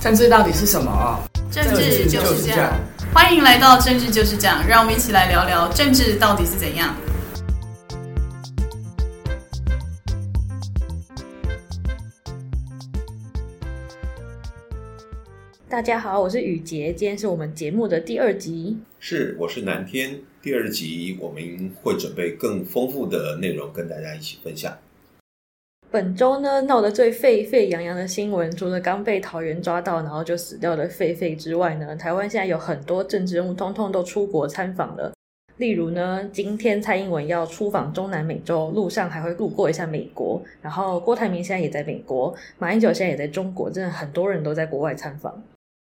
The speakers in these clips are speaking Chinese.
政治到底是什么？政治就是这样。欢迎来到政治就是这样，让我们一起来聊聊政治到底是怎样。大家好，我是雨洁，今天是我们节目的第二集。是，我是南天。第二集我们会准备更丰富的内容跟大家一起分享。本周呢，闹得最沸沸扬扬的新闻，除了刚被桃园抓到，然后就死掉的狒狒之外呢，台湾现在有很多政治人物，通通都出国参访了。例如呢，今天蔡英文要出访中南美洲，路上还会路过一下美国。然后郭台铭现在也在美国，马英九现在也在中国，真的很多人都在国外参访。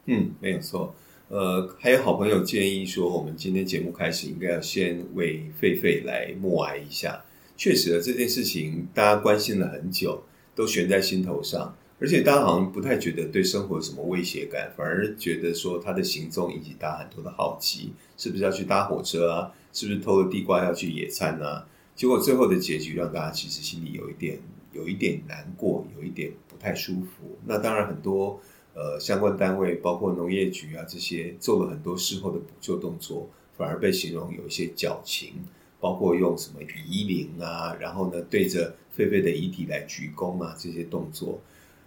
嗯，没有错。呃，还有好朋友建议说，我们今天节目开始应该要先为狒狒来默哀一下。确实，这件事情大家关心了很久，都悬在心头上，而且大家好像不太觉得对生活有什么威胁感，反而觉得说他的行踪引起大家很多的好奇，是不是要去搭火车啊？是不是偷了地瓜要去野餐啊？结果最后的结局让大家其实心里有一点有一点难过，有一点不太舒服。那当然很多呃相关单位，包括农业局啊这些，做了很多事后的补救动作，反而被形容有一些矫情。包括用什么移灵啊，然后呢，对着狒狒的遗体来鞠躬啊，这些动作，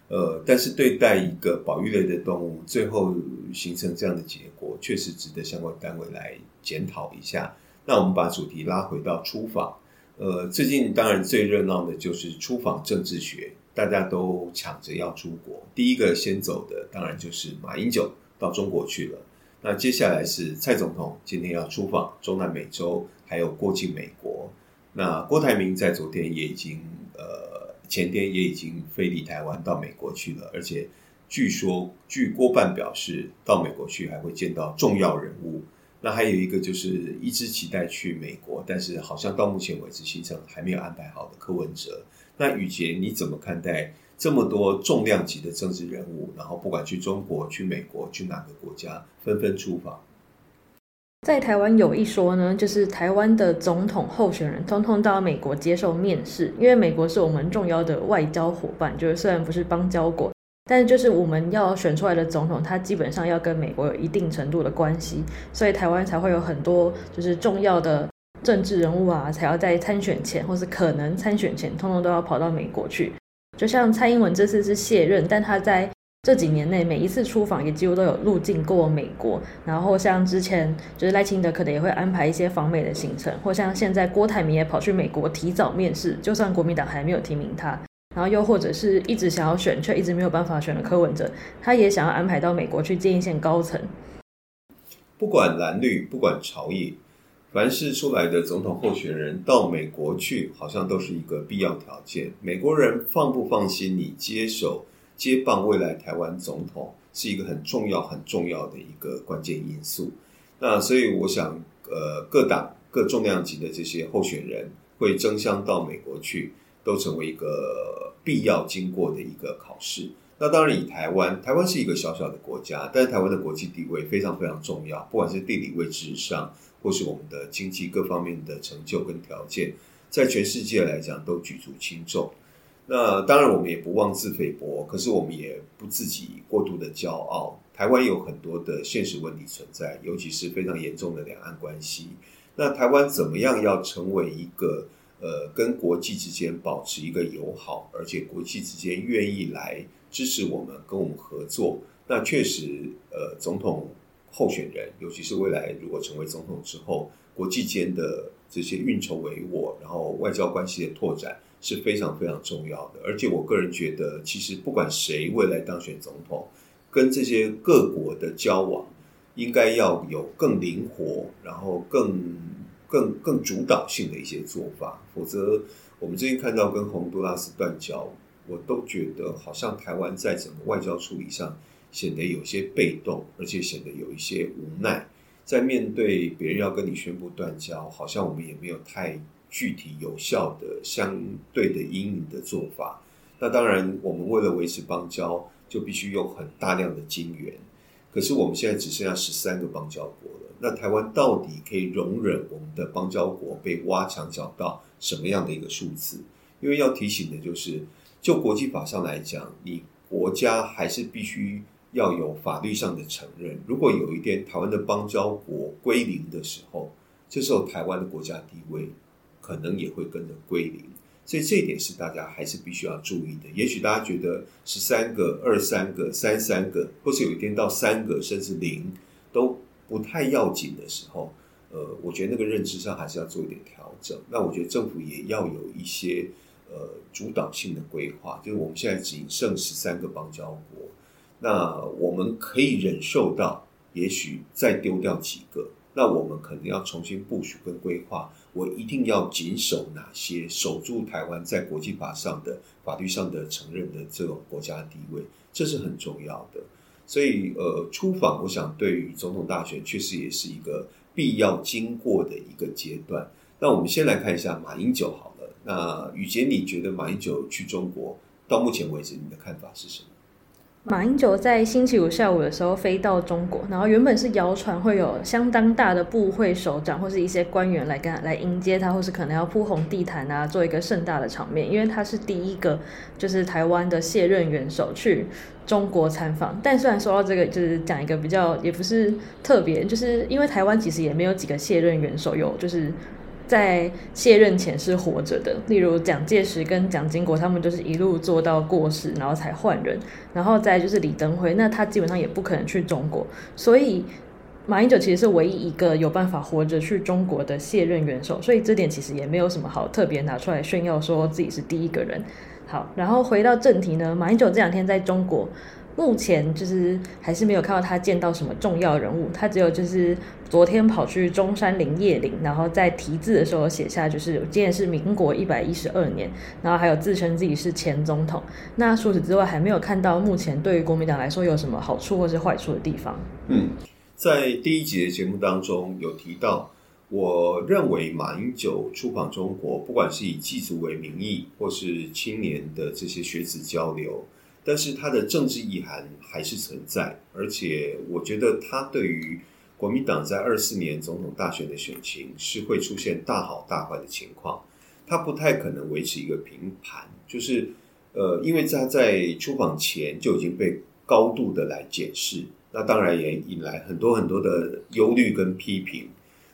呃，但是对待一个保育类的动物，最后形成这样的结果，确实值得相关单位来检讨一下。那我们把主题拉回到出访，呃，最近当然最热闹的就是出访政治学，大家都抢着要出国。第一个先走的，当然就是马英九到中国去了。那接下来是蔡总统今天要出访中南美洲。还有过境美国，那郭台铭在昨天也已经，呃，前天也已经飞离台湾到美国去了，而且据说，据郭办表示，到美国去还会见到重要人物。那还有一个就是一直期待去美国，但是好像到目前为止行程还没有安排好的柯文哲。那雨洁你怎么看待这么多重量级的政治人物，然后不管去中国、去美国、去哪个国家，纷纷出访？在台湾有一说呢，就是台湾的总统候选人通通到美国接受面试，因为美国是我们重要的外交伙伴，就是虽然不是邦交国，但是就是我们要选出来的总统，他基本上要跟美国有一定程度的关系，所以台湾才会有很多就是重要的政治人物啊，才要在参选前或是可能参选前，通通都要跑到美国去。就像蔡英文这次是卸任，但他在这几年内，每一次出访也几乎都有入境过美国。然后像之前就是赖清德可能也会安排一些访美的行程，或像现在郭台铭也跑去美国提早面试，就算国民党还没有提名他。然后又或者是一直想要选却一直没有办法选的柯文哲，他也想要安排到美国去见一线高层。不管蓝绿，不管朝野，凡是出来的总统候选人到美国去，好像都是一个必要条件。美国人放不放心你接手？接棒未来台湾总统是一个很重要、很重要的一个关键因素。那所以我想，呃，各党各重量级的这些候选人会争相到美国去，都成为一个必要经过的一个考试。那当然，以台湾，台湾是一个小小的国家，但是台湾的国际地位非常非常重要，不管是地理位置上，或是我们的经济各方面的成就跟条件，在全世界来讲都举足轻重。那当然，我们也不妄自菲薄，可是我们也不自己过度的骄傲。台湾有很多的现实问题存在，尤其是非常严重的两岸关系。那台湾怎么样要成为一个呃，跟国际之间保持一个友好，而且国际之间愿意来支持我们、跟我们合作？那确实，呃，总统候选人，尤其是未来如果成为总统之后，国际间的这些运筹帷幄，然后外交关系的拓展。是非常非常重要的，而且我个人觉得，其实不管谁未来当选总统，跟这些各国的交往，应该要有更灵活，然后更更更主导性的一些做法。否则，我们最近看到跟洪都拉斯断交，我都觉得好像台湾在整个外交处理上显得有些被动，而且显得有一些无奈。在面对别人要跟你宣布断交，好像我们也没有太。具体有效的相对的因应的做法，那当然，我们为了维持邦交，就必须用很大量的金元。可是我们现在只剩下十三个邦交国了，那台湾到底可以容忍我们的邦交国被挖墙脚到什么样的一个数字？因为要提醒的就是，就国际法上来讲，你国家还是必须要有法律上的承认。如果有一天台湾的邦交国归零的时候，这时候台湾的国家地位可能也会跟着归零。所以这一点是大家还是必须要注意的。也许大家觉得十三个、二三个、三三个，或是有一天到三个甚至零都不太要紧的时候，呃，我觉得那个认知上还是要做一点调整。那我觉得政府也要有一些呃主导性的规划，就是我们现在仅剩十三个邦交国，那我们可以忍受到，也许再丢掉几个。那我们可能要重新部署跟规划，我一定要谨守哪些，守住台湾在国际法上的法律上的承认的这种国家地位，这是很重要的。所以，呃，出访，我想对于总统大选确实也是一个必要经过的一个阶段。那我们先来看一下马英九好了。那宇杰，你觉得马英九去中国到目前为止，你的看法是什么？马英九在星期五下午的时候飞到中国，然后原本是谣传会有相当大的部会首长或是一些官员来跟来迎接他，或是可能要铺红地毯啊，做一个盛大的场面，因为他是第一个就是台湾的卸任元首去中国参访。但虽然说到这个，就是讲一个比较也不是特别，就是因为台湾其实也没有几个卸任元首有就是。在卸任前是活着的，例如蒋介石跟蒋经国，他们就是一路做到过世，然后才换人。然后再就是李登辉，那他基本上也不可能去中国，所以马英九其实是唯一一个有办法活着去中国的卸任元首，所以这点其实也没有什么好特别拿出来炫耀，说自己是第一个人。好，然后回到正题呢，马英九这两天在中国。目前就是还是没有看到他见到什么重要人物，他只有就是昨天跑去中山陵谒陵，然后在题字的时候写下就是今年是民国一百一十二年，然后还有自称自己是前总统。那除此之外，还没有看到目前对于国民党来说有什么好处或是坏处的地方。嗯，在第一集的节目当中有提到，我认为马英九出访中国，不管是以祭祖为名义，或是青年的这些学子交流。但是它的政治意涵还是存在，而且我觉得它对于国民党在二四年总统大选的选情是会出现大好大坏的情况，它不太可能维持一个平盘，就是呃，因为他在出访前就已经被高度的来检视，那当然也引来很多很多的忧虑跟批评，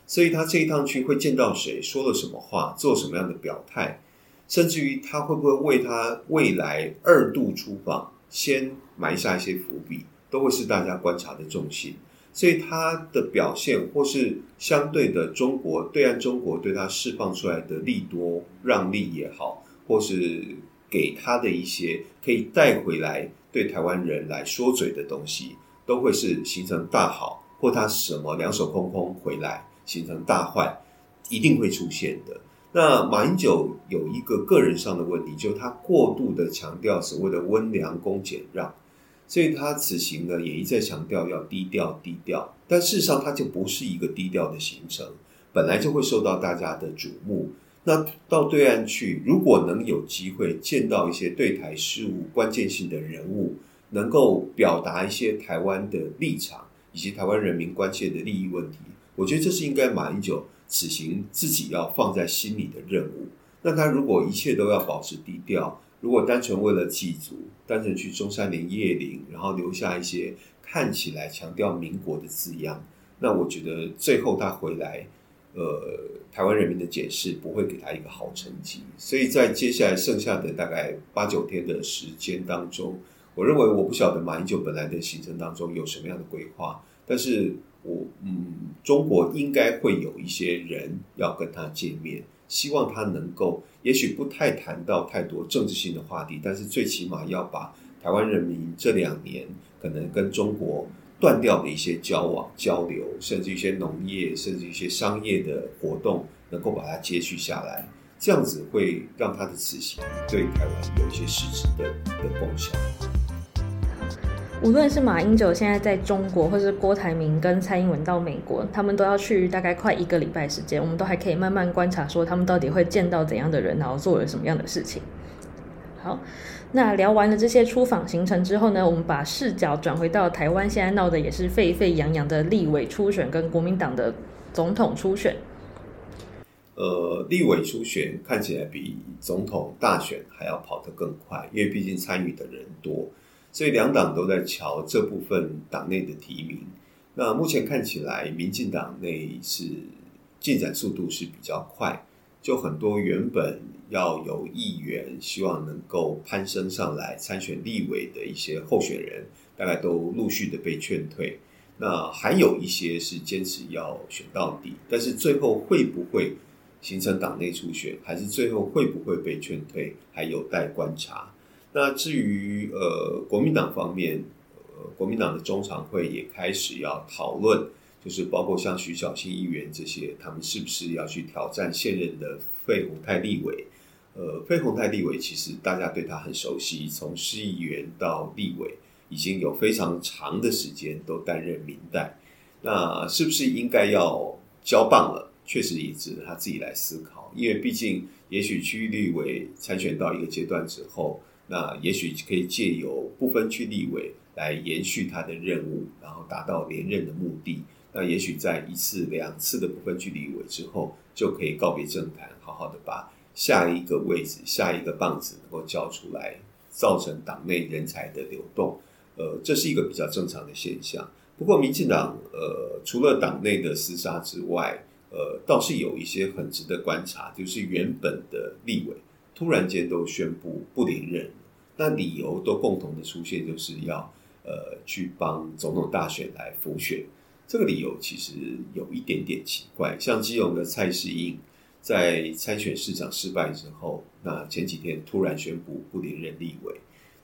所以他这一趟去会见到谁，说了什么话，做什么样的表态。甚至于他会不会为他未来二度出访先埋下一些伏笔，都会是大家观察的重心。所以他的表现，或是相对的中国对岸中国对他释放出来的利多让利也好，或是给他的一些可以带回来对台湾人来说嘴的东西，都会是形成大好，或他什么两手空空回来形成大坏，一定会出现的。那马英九有一个个人上的问题，就是他过度的强调所谓的温良恭俭让，所以他此行呢也一再强调要低调低调。但事实上，他就不是一个低调的行程，本来就会受到大家的瞩目。那到对岸去，如果能有机会见到一些对台事务关键性的人物，能够表达一些台湾的立场以及台湾人民关切的利益问题，我觉得这是应该马英九。此行自己要放在心里的任务，那他如果一切都要保持低调，如果单纯为了祭祖，单纯去中山陵谒陵，然后留下一些看起来强调民国的字样，那我觉得最后他回来，呃，台湾人民的解释不会给他一个好成绩。所以在接下来剩下的大概八九天的时间当中，我认为我不晓得马英九本来的行程当中有什么样的规划，但是。我嗯，中国应该会有一些人要跟他见面，希望他能够，也许不太谈到太多政治性的话题，但是最起码要把台湾人民这两年可能跟中国断掉的一些交往交流，甚至一些农业，甚至一些商业的活动，能够把它接续下来，这样子会让他的此行对台湾有一些实质的的功效。无论是马英九现在在中国，或是郭台铭跟蔡英文到美国，他们都要去大概快一个礼拜时间，我们都还可以慢慢观察，说他们到底会见到怎样的人，然后做了什么样的事情。好，那聊完了这些出访行程之后呢，我们把视角转回到台湾现在闹得也是沸沸扬扬的立委初选跟国民党的总统初选。呃，立委初选看起来比总统大选还要跑得更快，因为毕竟参与的人多。所以两党都在瞧这部分党内的提名。那目前看起来，民进党内是进展速度是比较快，就很多原本要有议员希望能够攀升上来参选立委的一些候选人，大概都陆续的被劝退。那还有一些是坚持要选到底，但是最后会不会形成党内初选，还是最后会不会被劝退，还有待观察。那至于呃国民党方面，呃国民党的中常会也开始要讨论，就是包括像徐小青议员这些，他们是不是要去挑战现任的费鸿泰立委？呃，费鸿泰立委其实大家对他很熟悉，从市议员到立委。已经有非常长的时间都担任民代，那是不是应该要交棒了？确实也值得他自己来思考，因为毕竟，也许区域立委参选到一个阶段之后，那也许可以借由不分区立委来延续他的任务，然后达到连任的目的。那也许在一次两次的不分区立委之后，就可以告别政坛，好好的把下一个位置、下一个棒子能够交出来，造成党内人才的流动。呃，这是一个比较正常的现象。不过，民进党呃，除了党内的厮杀之外，呃，倒是有一些很值得观察，就是原本的立委突然间都宣布不连任，那理由都共同的出现，就是要呃去帮总统大选来辅选。这个理由其实有一点点奇怪。像基隆的蔡世应在参选市长失败之后，那前几天突然宣布不连任立委。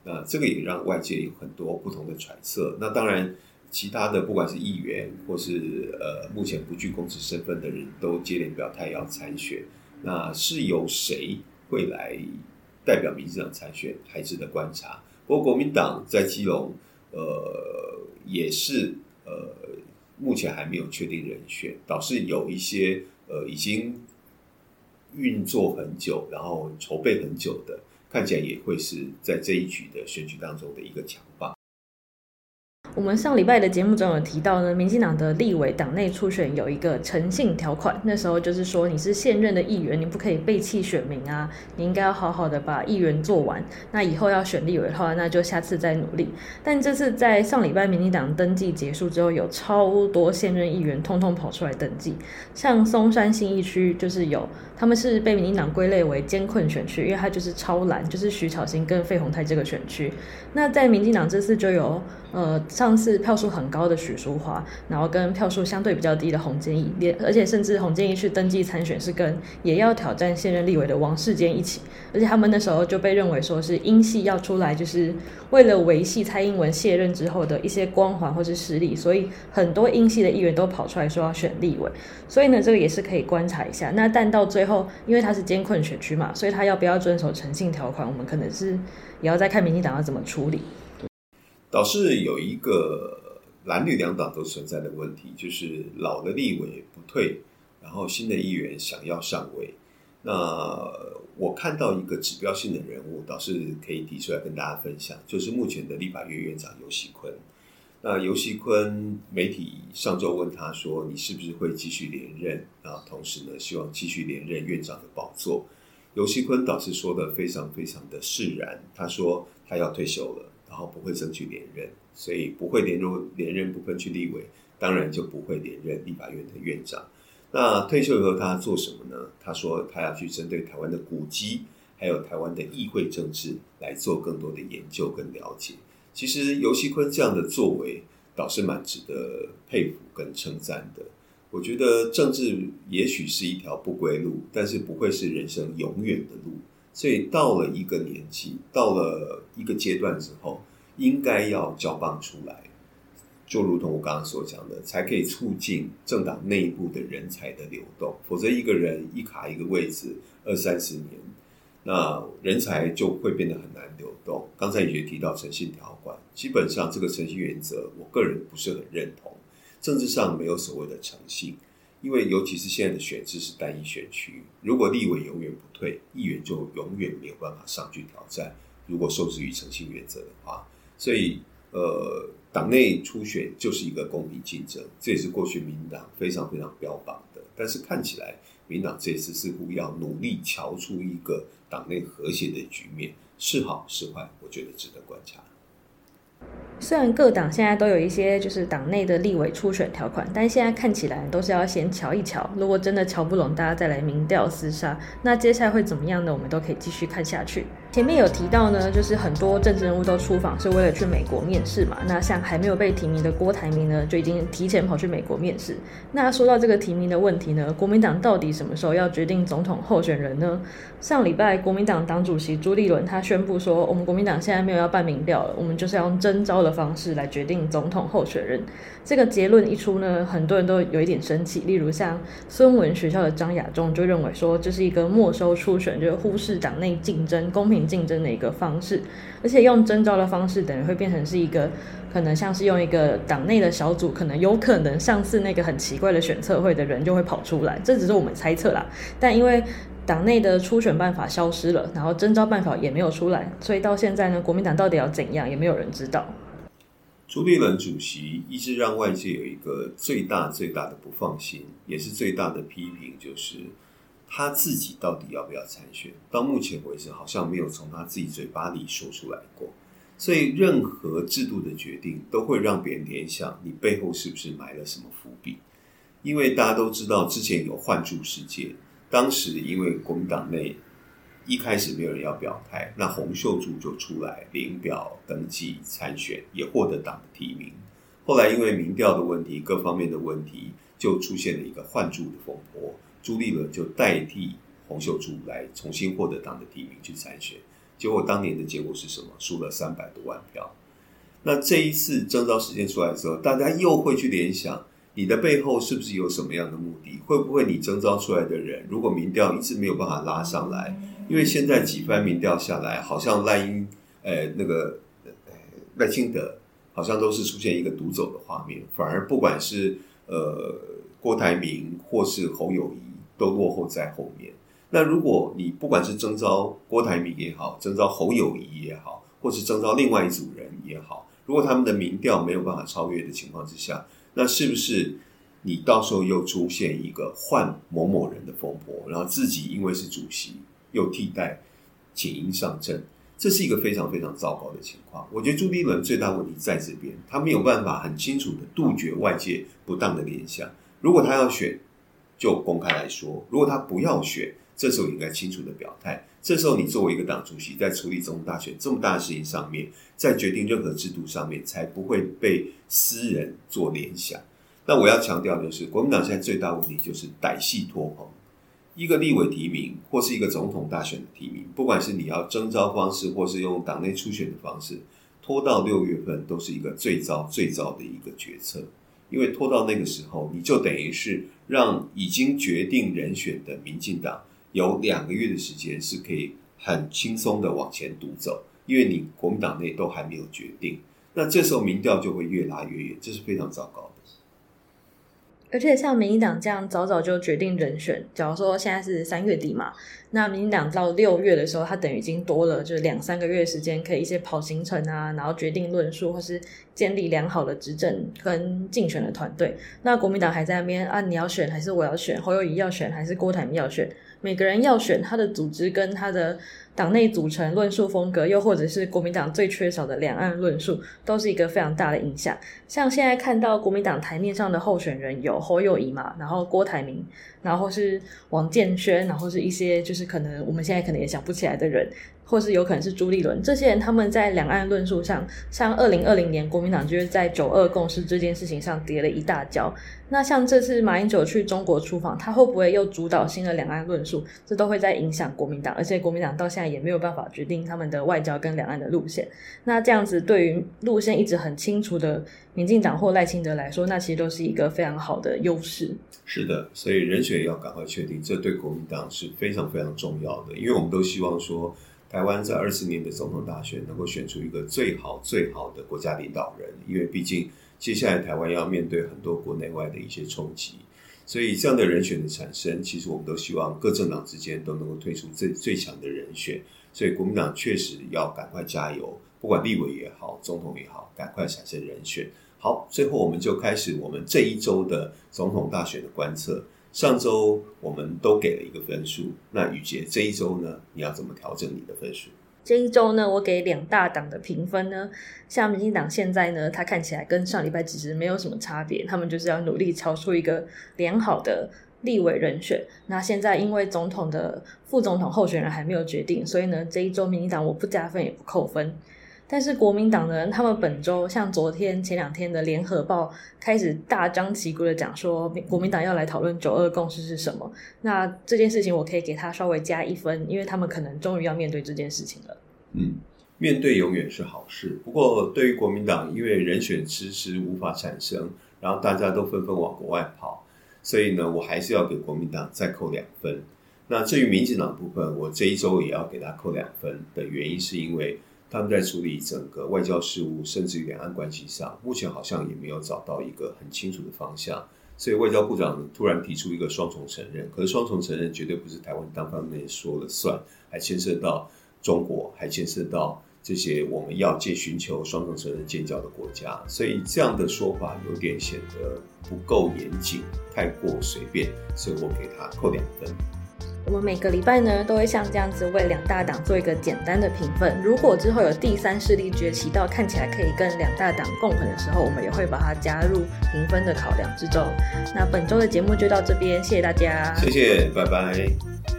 那这个也让外界有很多不同的揣测。那当然，其他的不管是议员或是呃目前不具公职身份的人都接连表态要参选。那是由谁会来代表民进党参选，还值得观察。不过国民党在基隆，呃，也是呃目前还没有确定人选，倒是有一些呃已经运作很久，然后筹备很久的。看起来也会是在这一局的选举当中的一个强棒。我们上礼拜的节目中有提到呢，民进党的立委党内初选有一个诚信条款，那时候就是说你是现任的议员，你不可以背弃选民啊，你应该要好好的把议员做完。那以后要选立委的话，那就下次再努力。但这次在上礼拜民进党登记结束之后，有超多现任议员通通跑出来登记，像松山新义区就是有，他们是被民进党归类为艰困选区，因为它就是超蓝，就是徐巧芯跟费鸿泰这个选区。那在民进党这次就有。呃，上次票数很高的许淑华，然后跟票数相对比较低的洪建义，连而且甚至洪建义去登记参选是跟也要挑战现任立委的王世坚一起，而且他们那时候就被认为说是英系要出来，就是为了维系蔡英文卸任之后的一些光环或是实力，所以很多英系的议员都跑出来说要选立委，所以呢，这个也是可以观察一下。那但到最后，因为他是监困选区嘛，所以他要不要遵守诚信条款，我们可能是也要再看民进党要怎么处理。倒是有一个蓝绿两党都存在的问题，就是老的立委不退，然后新的议员想要上位。那我看到一个指标性的人物，倒是可以提出来跟大家分享，就是目前的立法院院长游锡堃。那游锡堃媒体上周问他说：“你是不是会继续连任？”啊同时呢，希望继续连任院长的宝座。游锡坤倒是说得非常非常的释然，他说他要退休了。然后不会争取连任，所以不会连任连任不分区立委，当然就不会连任立法院的院长。那退休以后他做什么呢？他说他要去针对台湾的古迹，还有台湾的议会政治来做更多的研究跟了解。其实游锡坤这样的作为倒是蛮值得佩服跟称赞的。我觉得政治也许是一条不归路，但是不会是人生永远的路。所以到了一个年纪，到了一个阶段之后，应该要交棒出来，就如同我刚刚所讲的，才可以促进政党内部的人才的流动。否则，一个人一卡一个位置二三十年，那人才就会变得很难流动。刚才也提到诚信条款，基本上这个诚信原则，我个人不是很认同。政治上没有所谓的诚信。因为尤其是现在的选制是单一选区，如果立委永远不退，议员就永远没有办法上去挑战。如果受制于诚信原则的话，所以呃，党内初选就是一个公平竞争，这也是过去民党非常非常标榜的。但是看起来，民党这次似乎要努力瞧出一个党内和谐的局面，是好是坏，我觉得值得观察。虽然各党现在都有一些就是党内的立委初选条款，但现在看起来都是要先瞧一瞧。如果真的瞧不拢，大家再来民调厮杀。那接下来会怎么样呢？我们都可以继续看下去。前面有提到呢，就是很多政治人物都出访是为了去美国面试嘛。那像还没有被提名的郭台铭呢，就已经提前跑去美国面试。那说到这个提名的问题呢，国民党到底什么时候要决定总统候选人呢？上礼拜国民党党主席朱立伦他宣布说，我们国民党现在没有要办民调了，我们就是要用征召的方式来决定总统候选人。这个结论一出呢，很多人都有一点生气。例如像孙文学校的张亚中就认为说，这是一个没收初选，就是忽视党内竞争、公平竞争的一个方式。而且用征召的方式，等于会变成是一个可能像是用一个党内的小组，可能有可能上次那个很奇怪的选测会的人就会跑出来。这只是我们猜测啦。但因为党内的初选办法消失了，然后征召办法也没有出来，所以到现在呢，国民党到底要怎样，也没有人知道。朱立伦主席一直让外界有一个最大最大的不放心，也是最大的批评，就是他自己到底要不要参选？到目前为止，好像没有从他自己嘴巴里说出来过。所以，任何制度的决定都会让别人联想，你背后是不是埋了什么伏笔？因为大家都知道，之前有换柱事件，当时因为国民党内。一开始没有人要表态，那洪秀柱就出来领表登记参选，也获得党的提名。后来因为民调的问题，各方面的问题，就出现了一个换柱的风波。朱立伦就代替洪秀柱来重新获得党的提名去参选，结果当年的结果是什么？输了三百多万票。那这一次征召时间出来之后，大家又会去联想。你的背后是不是有什么样的目的？会不会你征召出来的人，如果民调一直没有办法拉上来？因为现在几番民调下来，好像赖英，呃，那个赖清德，好像都是出现一个独走的画面，反而不管是呃郭台铭或是侯友宜，都落后在后面。那如果你不管是征召郭台铭也好，征召侯友宜也好，或是征召另外一组人也好，如果他们的民调没有办法超越的情况之下，那是不是你到时候又出现一个换某某人的风波，然后自己因为是主席又替代请缨上阵，这是一个非常非常糟糕的情况。我觉得朱立伦最大问题在这边，他没有办法很清楚的杜绝外界不当的联想。如果他要选，就公开来说；如果他不要选，这时候应该清楚的表态。这时候你作为一个党主席，在处理总统大选这么大的事情上面，在决定任何制度上面，才不会被私人做联想。那我要强调就是，国民党现在最大问题就是歹戏拖棚。一个立委提名或是一个总统大选的提名，不管是你要征召方式，或是用党内初选的方式，拖到六月份都是一个最糟最糟的一个决策。因为拖到那个时候，你就等于是让已经决定人选的民进党有两个月的时间是可以很轻松的往前独走，因为你国民党内都还没有决定。那这时候民调就会越拉越远，这是非常糟糕的。而且像民进党这样早早就决定人选，假如说现在是三月底嘛，那民进党到六月的时候，他等于已经多了就两三个月时间，可以一些跑行程啊，然后决定论述或是建立良好的执政跟竞选的团队。那国民党还在那边啊，你要选还是我要选？侯友宜要选还是郭台铭要选？每个人要选他的组织跟他的。党内组成、论述风格，又或者是国民党最缺少的两岸论述，都是一个非常大的影响。像现在看到国民党台面上的候选人有侯友宜嘛，然后郭台铭，然后是王建煊，然后是一些就是可能我们现在可能也想不起来的人。或是有可能是朱立伦，这些人他们在两岸论述上，像二零二零年国民党就是在九二共识这件事情上跌了一大跤。那像这次马英九去中国出访，他会不会又主导新的两岸论述？这都会在影响国民党，而且国民党到现在也没有办法决定他们的外交跟两岸的路线。那这样子对于路线一直很清楚的民进党或赖清德来说，那其实都是一个非常好的优势。是的，所以人选要赶快确定，这对国民党是非常非常重要的，因为我们都希望说。台湾在二十年的总统大选能够选出一个最好最好的国家领导人，因为毕竟接下来台湾要面对很多国内外的一些冲击，所以这样的人选的产生，其实我们都希望各政党之间都能够推出最最强的人选。所以国民党确实要赶快加油，不管立委也好，总统也好，赶快产生人选。好，最后我们就开始我们这一周的总统大选的观测。上周我们都给了一个分数，那宇杰这一周呢？你要怎么调整你的分数？这一周呢，我给两大党的评分呢，像民进党现在呢，它看起来跟上礼拜其实没有什么差别，他们就是要努力超出一个良好的立委人选。那现在因为总统的副总统候选人还没有决定，所以呢，这一周民进党我不加分也不扣分。但是国民党呢，他们本周像昨天、前两天的联合报开始大张旗鼓的讲说，国民党要来讨论九二共识是什么。那这件事情我可以给他稍微加一分，因为他们可能终于要面对这件事情了。嗯，面对永远是好事。不过对于国民党，因为人选迟迟无法产生，然后大家都纷纷往国外跑，所以呢，我还是要给国民党再扣两分。那至于民进党部分，我这一周也要给他扣两分的原因，是因为。他们在处理整个外交事务，甚至于两岸关系上，目前好像也没有找到一个很清楚的方向。所以外交部长突然提出一个双重承认，可是双重承认绝对不是台湾单方面说了算，还牵涉到中国，还牵涉到这些我们要借寻求双重承认建交的国家。所以这样的说法有点显得不够严谨，太过随便，所以我给他扣两分。我们每个礼拜呢，都会像这样子为两大党做一个简单的评分。如果之后有第三势力崛起到看起来可以跟两大党共存的时候，我们也会把它加入评分的考量之中。那本周的节目就到这边，谢谢大家，谢谢，拜拜。